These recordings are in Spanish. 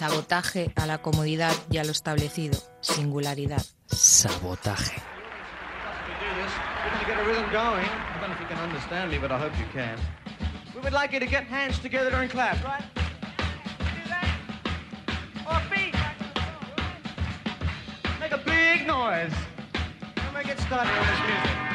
Sabotaje a la comodidad y a lo establecido. Singularidad. Sabotaje. Make a big noise. And we get started on this music.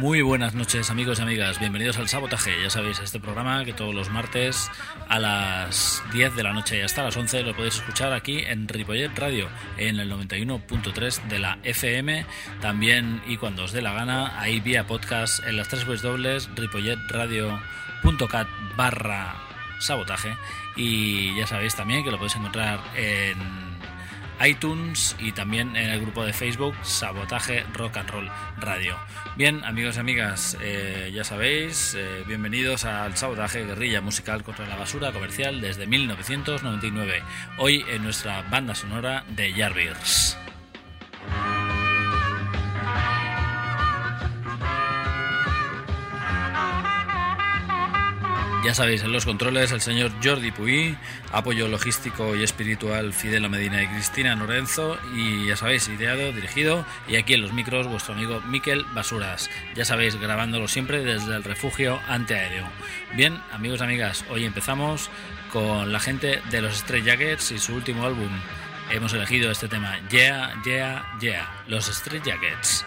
Muy buenas noches amigos y amigas, bienvenidos al Sabotaje, ya sabéis, este programa que todos los martes a las 10 de la noche y hasta las 11 lo podéis escuchar aquí en Ripollet Radio, en el 91.3 de la FM, también y cuando os dé la gana, ahí vía podcast en las tres dobles ripolletradio.cat barra sabotaje. Y ya sabéis también que lo podéis encontrar en iTunes y también en el grupo de Facebook Sabotaje Rock and Roll Radio. Bien, amigos y amigas, eh, ya sabéis, eh, bienvenidos al Sabotaje Guerrilla Musical contra la Basura Comercial desde 1999. Hoy en nuestra banda sonora de Jarvis. Ya sabéis, en los controles el señor Jordi Puy, apoyo logístico y espiritual Fidela Medina y Cristina Lorenzo, y ya sabéis, ideado, dirigido, y aquí en los micros vuestro amigo Miquel Basuras. Ya sabéis, grabándolo siempre desde el refugio antiaéreo. Bien, amigos y amigas, hoy empezamos con la gente de los Stray Jackets y su último álbum. Hemos elegido este tema, Yeah, Yeah, Yeah, los Stray Jackets.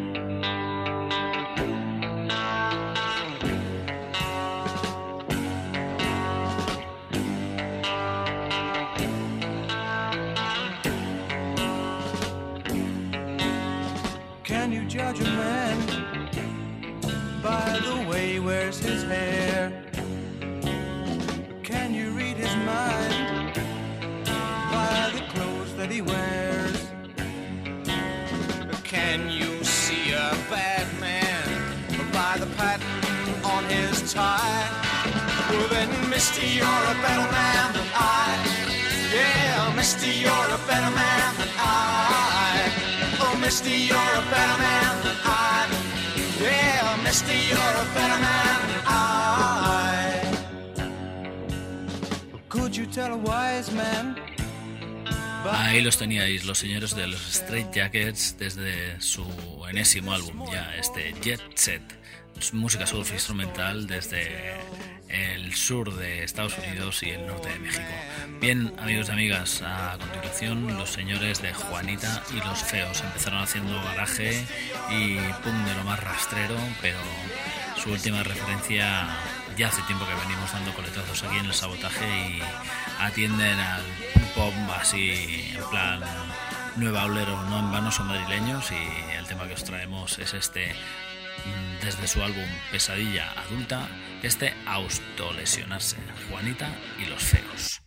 He wears? Can you see a bad man by the pattern on his tie? Well then, Misty, you're a better man than I. Yeah, Misty, you're a better man than I. Oh, Misty, you're a better man than I. Yeah, Misty, you're a better man than I. Could you tell a wise man? Ahí los teníais, los señores de los Straight Jackets desde su enésimo álbum, ya este Jet Set, música surf instrumental desde el sur de Estados Unidos y el norte de México. Bien, amigos y amigas, a continuación los señores de Juanita y los Feos empezaron haciendo garaje y pum de lo más rastrero, pero su última referencia ya hace tiempo que venimos dando coletazos aquí en el sabotaje y atienden al pop así en plan nueva olero, no en vano son madrileños y el tema que os traemos es este mm, desde su álbum Pesadilla Adulta, este autolesionarse, Juanita y los feos.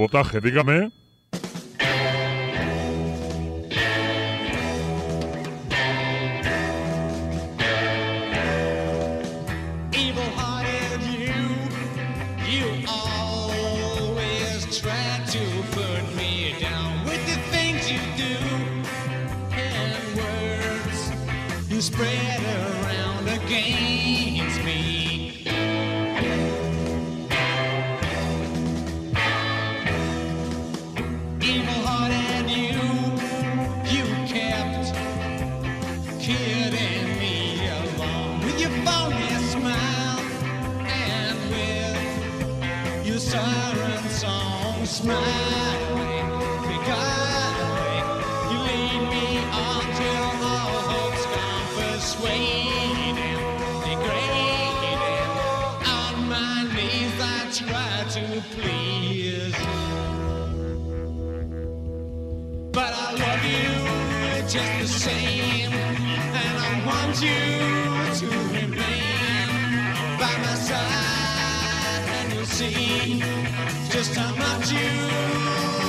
Sabotaje, dígame. Same, and I want you to remain by my side, and you'll see just how much you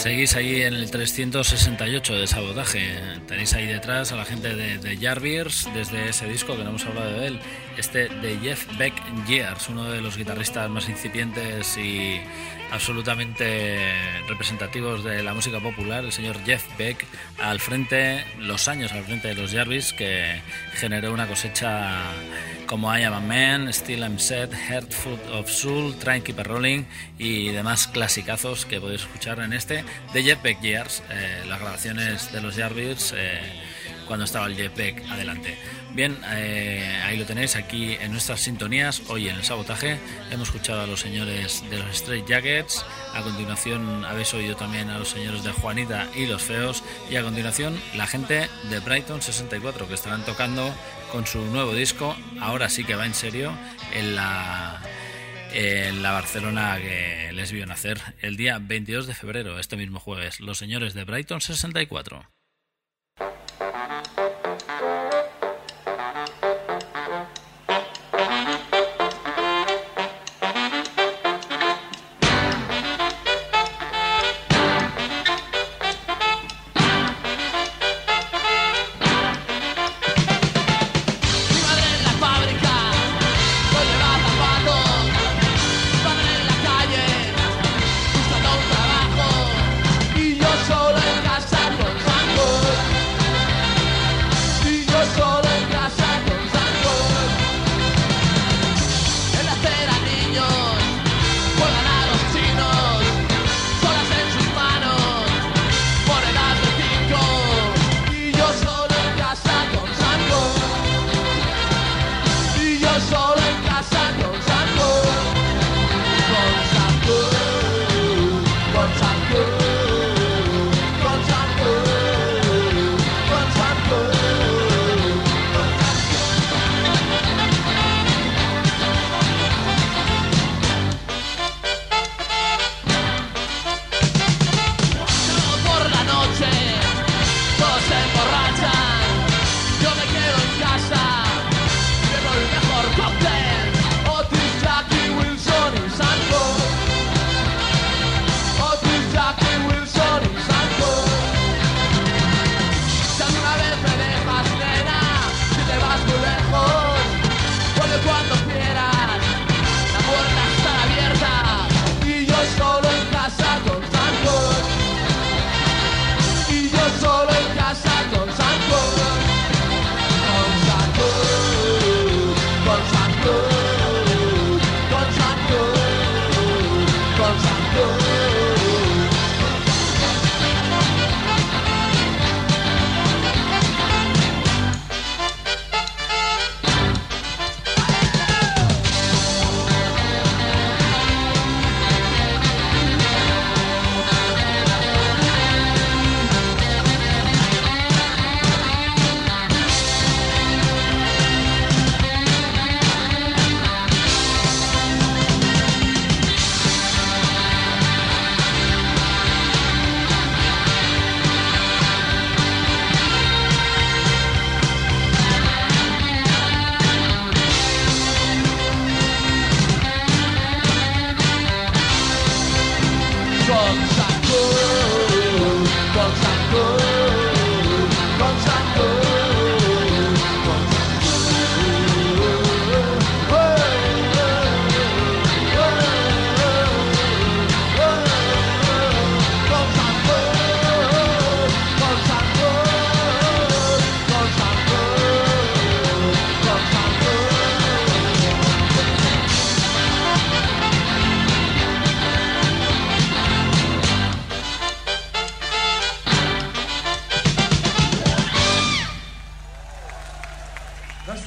Seguís ahí en el 368 de sabotaje. Tenéis ahí detrás a la gente de, de Jarviers desde ese disco que no hemos hablado de él. Este de Jeff Beck Years, uno de los guitarristas más incipientes y absolutamente representativos de la música popular, el señor Jeff Beck, al frente, los años al frente de los Jarvis, que generó una cosecha como I Am a Man, Still I'm Set, Heart Food of Soul, Try and Keep It Rolling y demás clasicazos que podéis escuchar en este de Jeff Beck Years, eh, las grabaciones de los Jarvis eh, cuando estaba el Jeff Beck adelante. Bien, eh, ahí lo tenéis aquí en nuestras sintonías. Hoy en el sabotaje hemos escuchado a los señores de los Straight Jackets. A continuación habéis oído también a los señores de Juanita y los Feos. Y a continuación la gente de Brighton 64 que estarán tocando con su nuevo disco. Ahora sí que va en serio en la Barcelona que les vio nacer el día 22 de febrero, este mismo jueves, los señores de Brighton 64.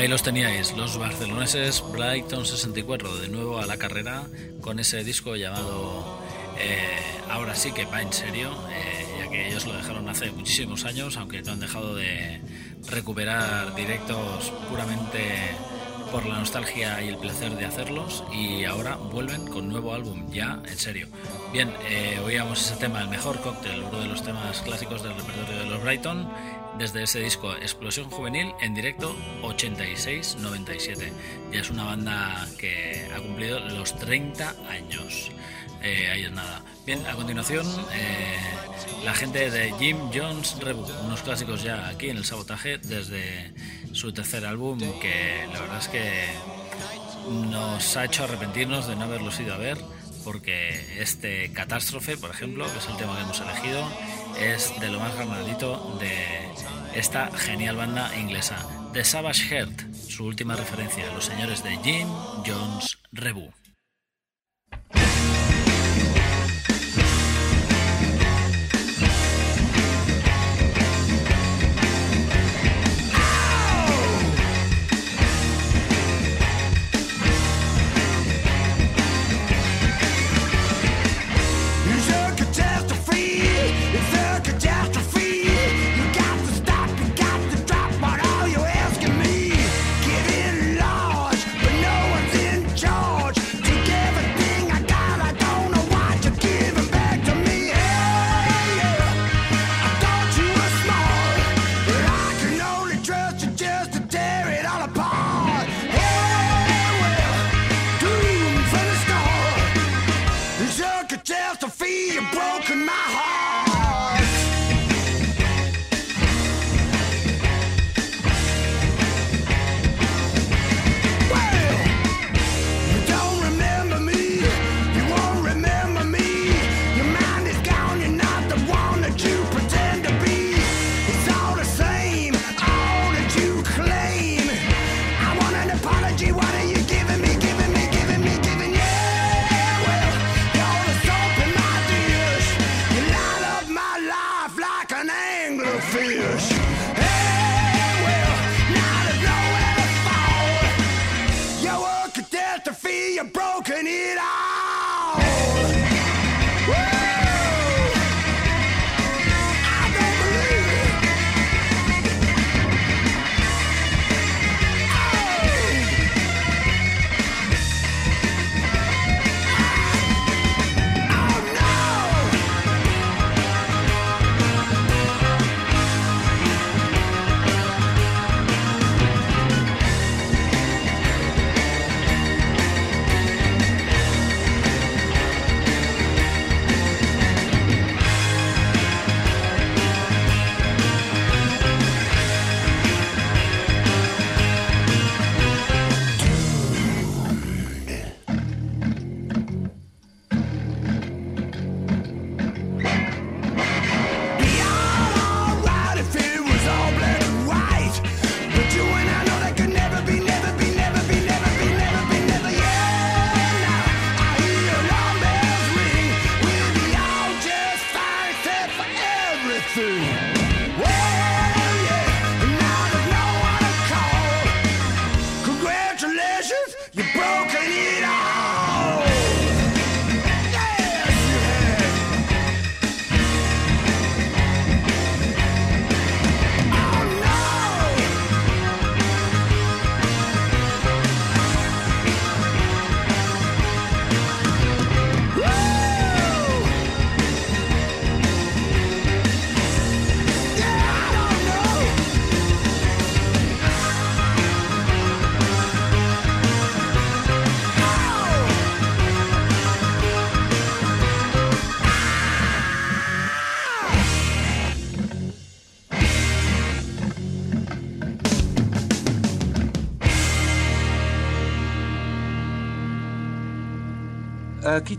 Ahí los teníais, los barceloneses Brighton 64, de nuevo a la carrera con ese disco llamado eh, Ahora sí que va en serio, eh, ya que ellos lo dejaron hace muchísimos años, aunque no han dejado de recuperar directos puramente por la nostalgia y el placer de hacerlos y ahora vuelven con nuevo álbum, ya en serio. Bien, eh, oíamos ese tema, el mejor cóctel, uno de los temas clásicos del repertorio de los Brighton, desde ese disco Explosión Juvenil en directo 86-97. Ya es una banda que ha cumplido los 30 años. Eh, ahí es nada. Bien, a continuación, eh, la gente de Jim Jones Reboot, unos clásicos ya aquí en el sabotaje desde su tercer álbum, que la verdad es que nos ha hecho arrepentirnos de no haberlos ido a ver, porque este Catástrofe, por ejemplo, que es el tema que hemos elegido, es de lo más granadito de esta genial banda inglesa, The Savage Heart, su última referencia, los señores de Jim Jones Reboot.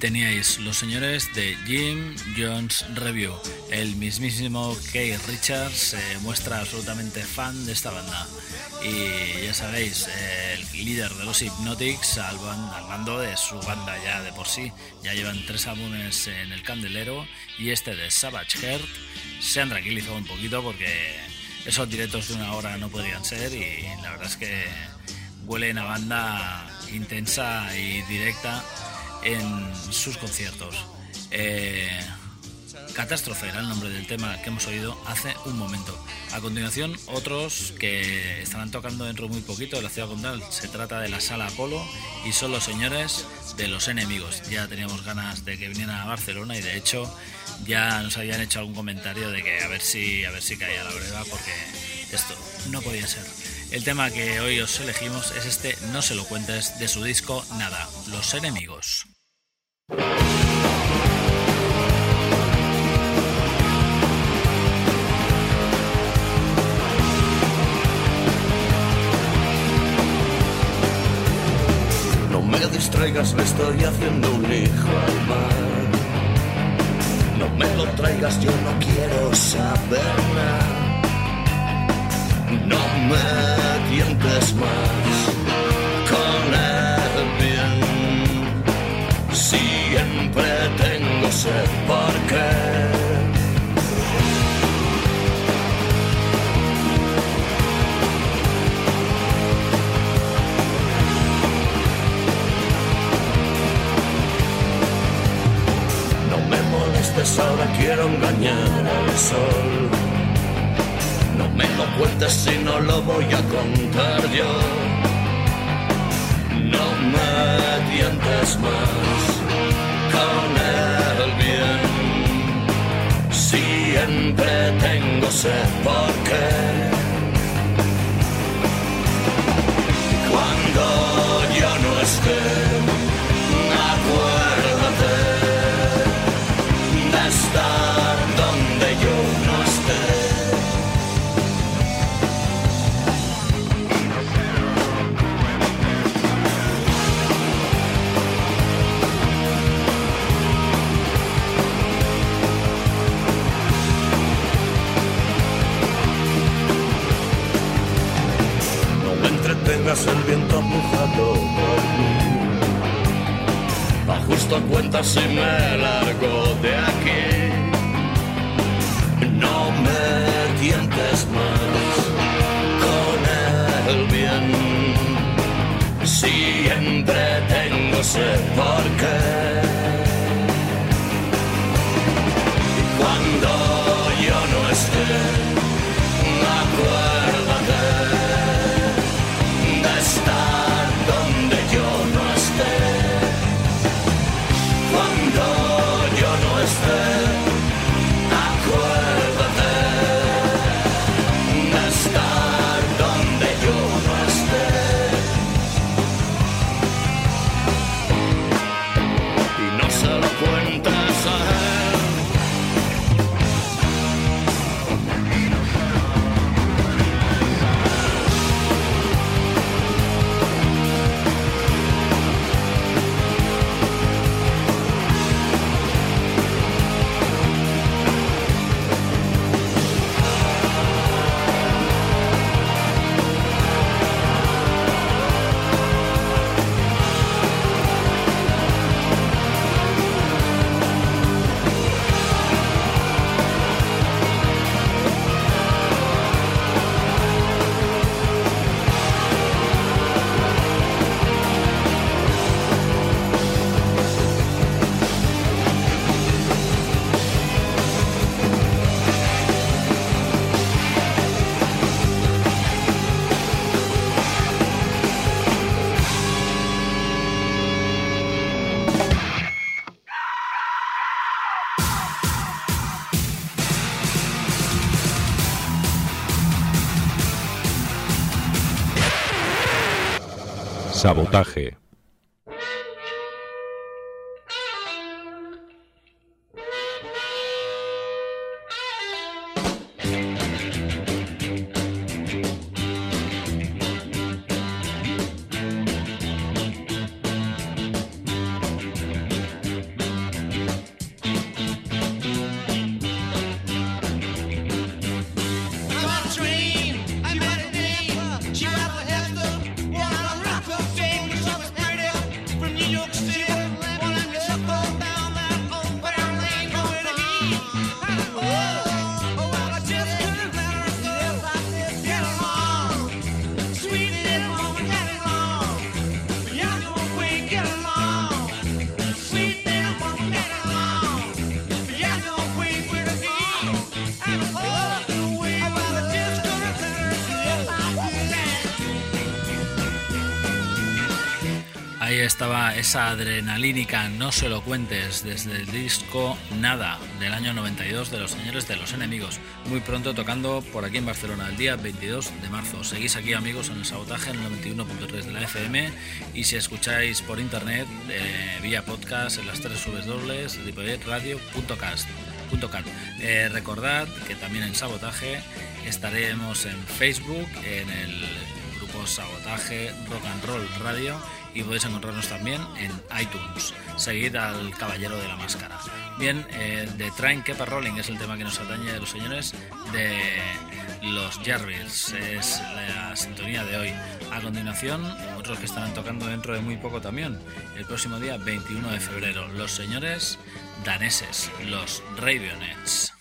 Teníais los señores de Jim Jones Review. El mismísimo Kay Richards se muestra absolutamente fan de esta banda. Y ya sabéis, el líder de los Hypnotics al, al mando de su banda ya de por sí. Ya llevan tres álbumes en el candelero y este de Savage Heart se han tranquilizado un poquito porque esos directos de una hora no podrían ser y la verdad es que huelen a banda intensa y directa en sus conciertos. Eh, Catástrofe era el nombre del tema que hemos oído hace un momento. A continuación, otros que estarán tocando dentro de muy poquito de la ciudad condal. Se trata de la Sala Apolo y son los señores de los enemigos. Ya teníamos ganas de que vinieran a Barcelona y de hecho ya nos habían hecho algún comentario de que a ver si a ver si caía la breva porque esto no podía ser. El tema que hoy os elegimos es este No se lo cuentes de su disco Nada, Los enemigos. No me distraigas, le estoy haciendo un hijo al mar. No me lo traigas, yo no quiero saber nada. No me tientes más con el bien. Siempre tengo sed, ¿por qué? No me molestes, ahora quiero engañar al sol. No me lo cuentes si no lo voy a contar yo. No me tientes más con el bien. Siempre tengo sed, ¿por qué? Cuando yo no esté, acuérdate el viento mojado por mí. Ajusto cuentas si me largo de aquí. No me tientes más con el bien. Siempre tengo sed, ¿por qué? Cuando yo no esté, Sabotaje. Esa adrenalínica No se lo cuentes desde el disco Nada del año 92 de los señores de los enemigos. Muy pronto tocando por aquí en Barcelona el día 22 de marzo. Seguís aquí amigos en el sabotaje en el 91.3 de la FM y si escucháis por internet eh, vía podcast en las tres dobles ripolletradio.cast. Eh, recordad que también en Sabotaje estaremos en Facebook, en el grupo Sabotaje Rock and Roll Radio y podéis encontrarnos también en iTunes. Seguid al Caballero de la Máscara. Bien, eh, The Train Keep a Rolling es el tema que nos atañe de los señores de los Jarvis. Es la sintonía de hoy. A continuación, otros que estarán tocando dentro de muy poco también. El próximo día 21 de febrero, los señores daneses, los Ravionets.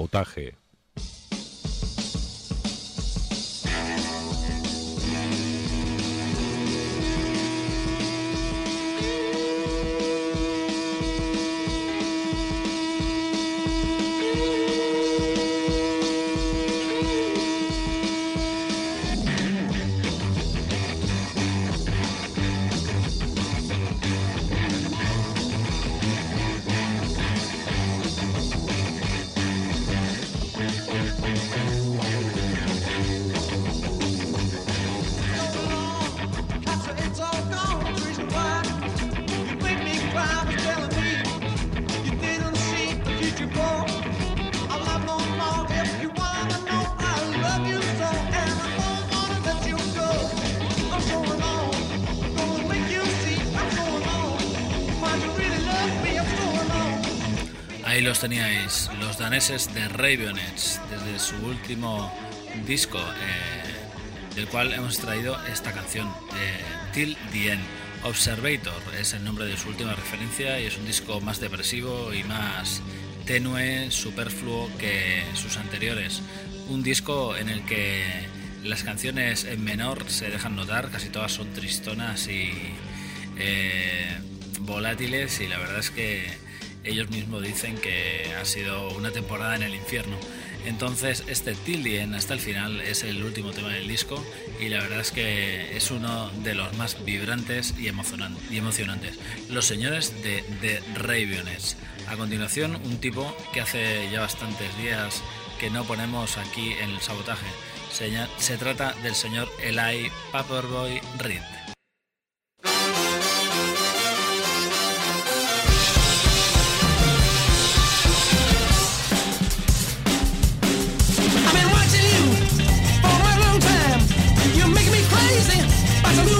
Sabotaje. Daneses de Ravionets, desde su último disco, eh, del cual hemos traído esta canción, eh, Till the End. Observator es el nombre de su última referencia y es un disco más depresivo y más tenue, superfluo que sus anteriores. Un disco en el que las canciones en menor se dejan notar, casi todas son tristonas y eh, volátiles y la verdad es que ellos mismos dicen que ha sido una temporada en el infierno. Entonces este End hasta el final es el último tema del disco y la verdad es que es uno de los más vibrantes y, emocionan- y emocionantes. Los señores de The Ravionets. A continuación un tipo que hace ya bastantes días que no ponemos aquí en el sabotaje. Se, se trata del señor Eli Paperboy Reed. Pásame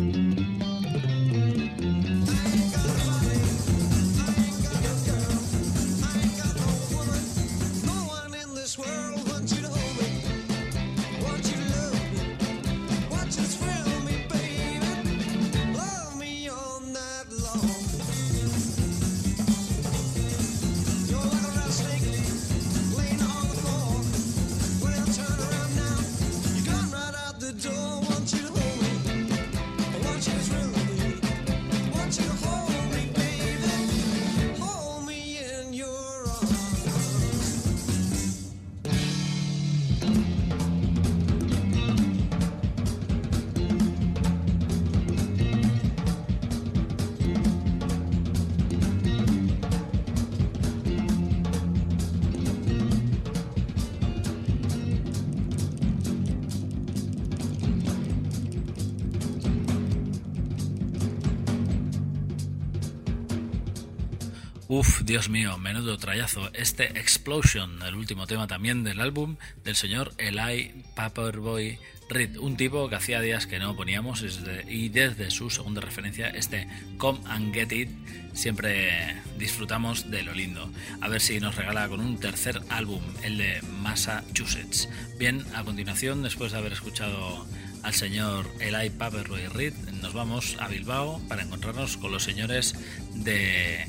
Uf, Dios mío, menudo trayazo. Este Explosion, el último tema también del álbum del señor Eli Paperboy Reed, un tipo que hacía días que no poníamos y desde su segunda referencia, este Come and Get It, siempre disfrutamos de lo lindo. A ver si nos regala con un tercer álbum, el de Massachusetts. Bien, a continuación, después de haber escuchado al señor Eli Paperboy Reed, nos vamos a Bilbao para encontrarnos con los señores de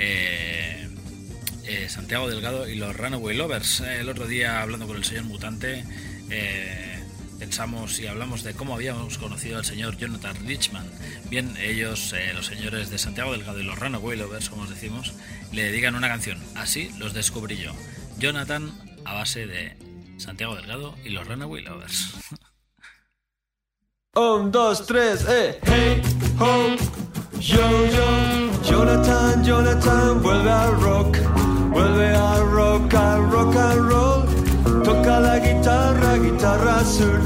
eh, eh, Santiago Delgado y los Runaway Lovers. Eh, el otro día, hablando con el señor Mutante, pensamos y hablamos de cómo habíamos conocido al señor Jonathan Richman. Bien, ellos, los señores de Santiago Delgado y los Runaway Lovers, como os decimos, le dedican una canción. Así los descubrí yo. Jonathan a base de Santiago Delgado y los Runaway Lovers. Un, dos, tres, eh. Hey, yo, yo. Jonathan, Jonathan, vuelve al rock. Vuelve al rock, al rock and roll. Toca la guitarra, guitarra surf.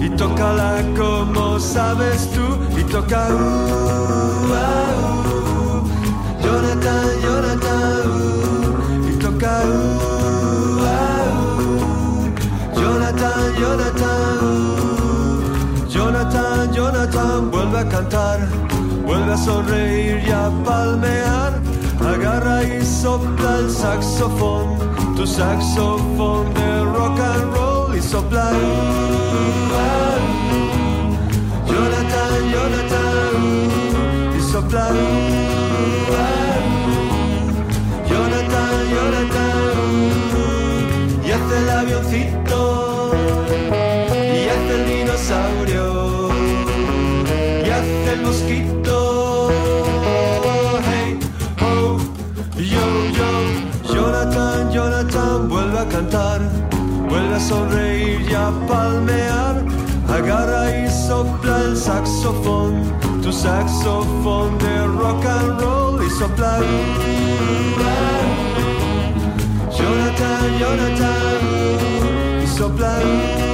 Y tócala como sabes tú. Y toca. uh, ah, uh. Jonathan, Jonathan, uh. Y toca. uh, uh. Jonathan, Jonathan, uh. Jonathan, Jonathan, vuelve a cantar, a sonreír y a palmear. Agarra y sopla el saxofón, tu saxofón de rock and roll y sopla. Jonathan, Jonathan, y sopla. Jonathan, Jonathan, y hace el avioncito cantar, vuelve a sonreír y a palmear. Agarra y sopla el saxofón, tu saxofón de rock and roll y sopla. Jonathan, Jonathan, y sopla.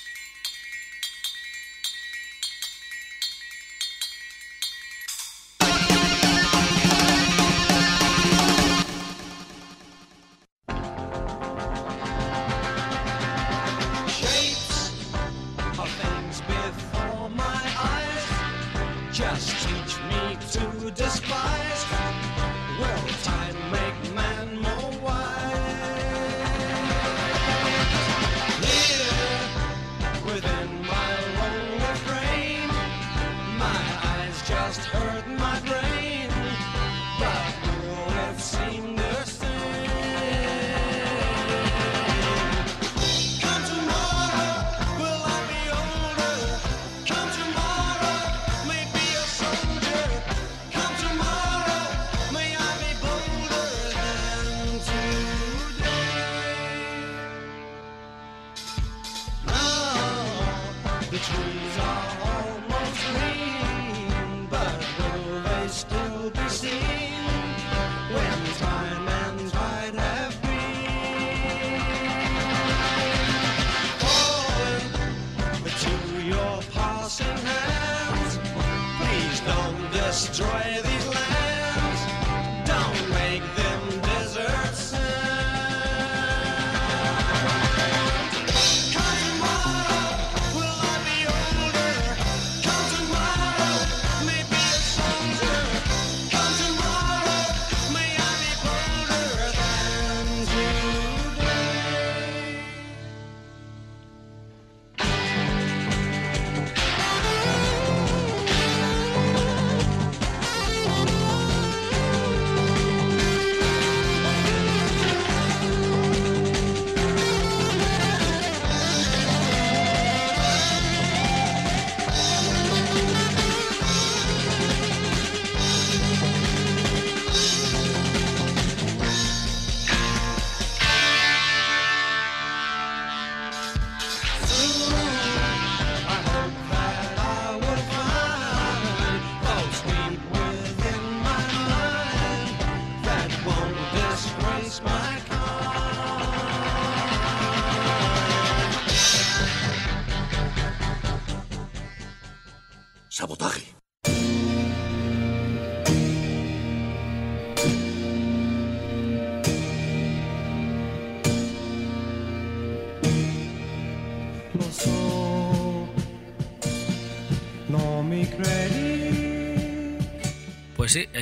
Destroy these lands.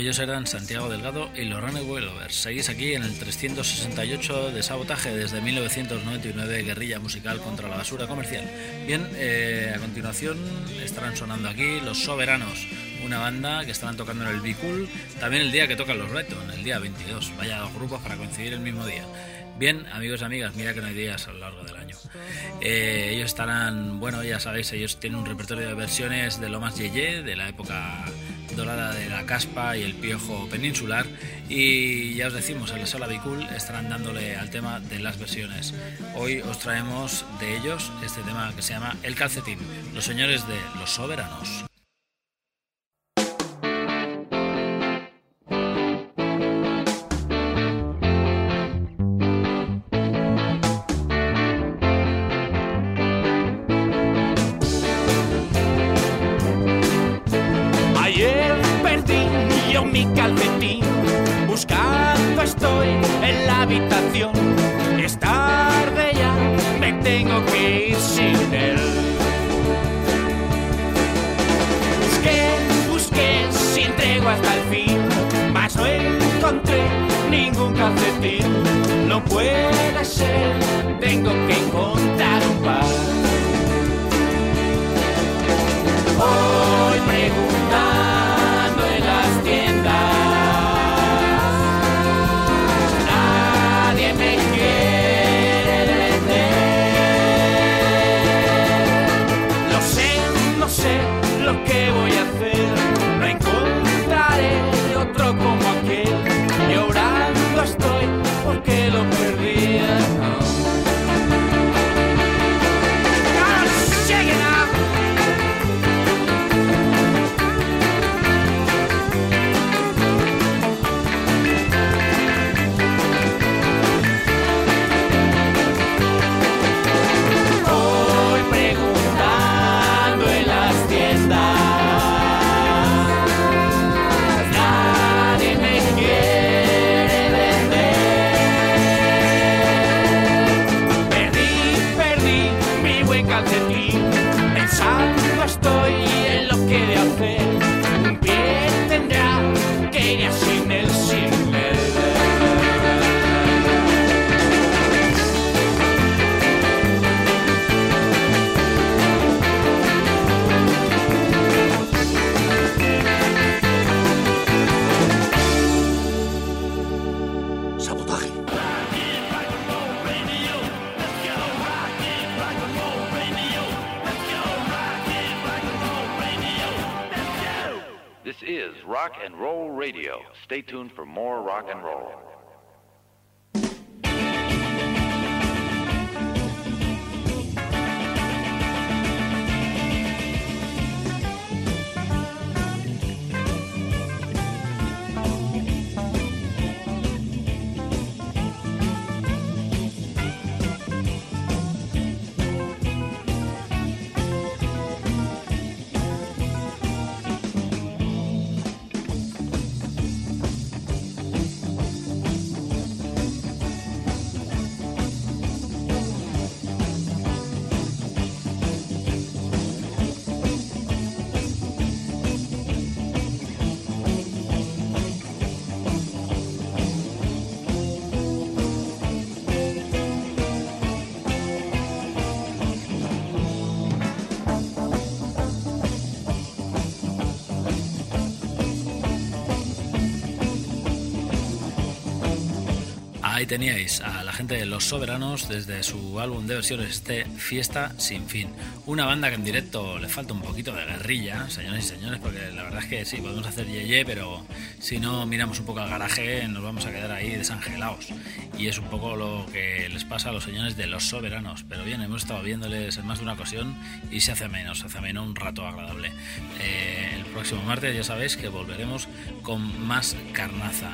Ellos eran Santiago Delgado y los Runaway Lovers. Seguís aquí en el 368 de Sabotaje desde 1999, guerrilla musical contra la basura comercial. Bien, eh, a continuación estarán sonando aquí Los Soberanos, una banda que estarán tocando en el Bicul, también el día que tocan los Breton, el día 22. Vaya dos grupos para coincidir el mismo día. Bien, amigos y amigas, mira que no hay días a lo largo del año. Eh, ellos estarán, bueno, ya sabéis, ellos tienen un repertorio de versiones de lo más yeye, de la época dorada de la caspa y el piojo peninsular. Y ya os decimos en la sala Bicul estarán dándole al tema de las versiones. Hoy os traemos de ellos este tema que se llama El calcetín los señores de los soberanos teníais a la gente de Los Soberanos desde su álbum de versiones este Fiesta sin fin. Una banda que en directo le falta un poquito de guerrilla, señores y señores, porque la verdad es que sí, podemos hacer yeye, pero si no miramos un poco al garaje nos vamos a quedar ahí desangelados. Y es un poco lo que les pasa a los señores de Los Soberanos. Pero bien, hemos estado viéndoles en más de una ocasión y se hace menos, se hace menos un rato agradable. Eh, el próximo martes ya sabéis que volveremos con más carnaza.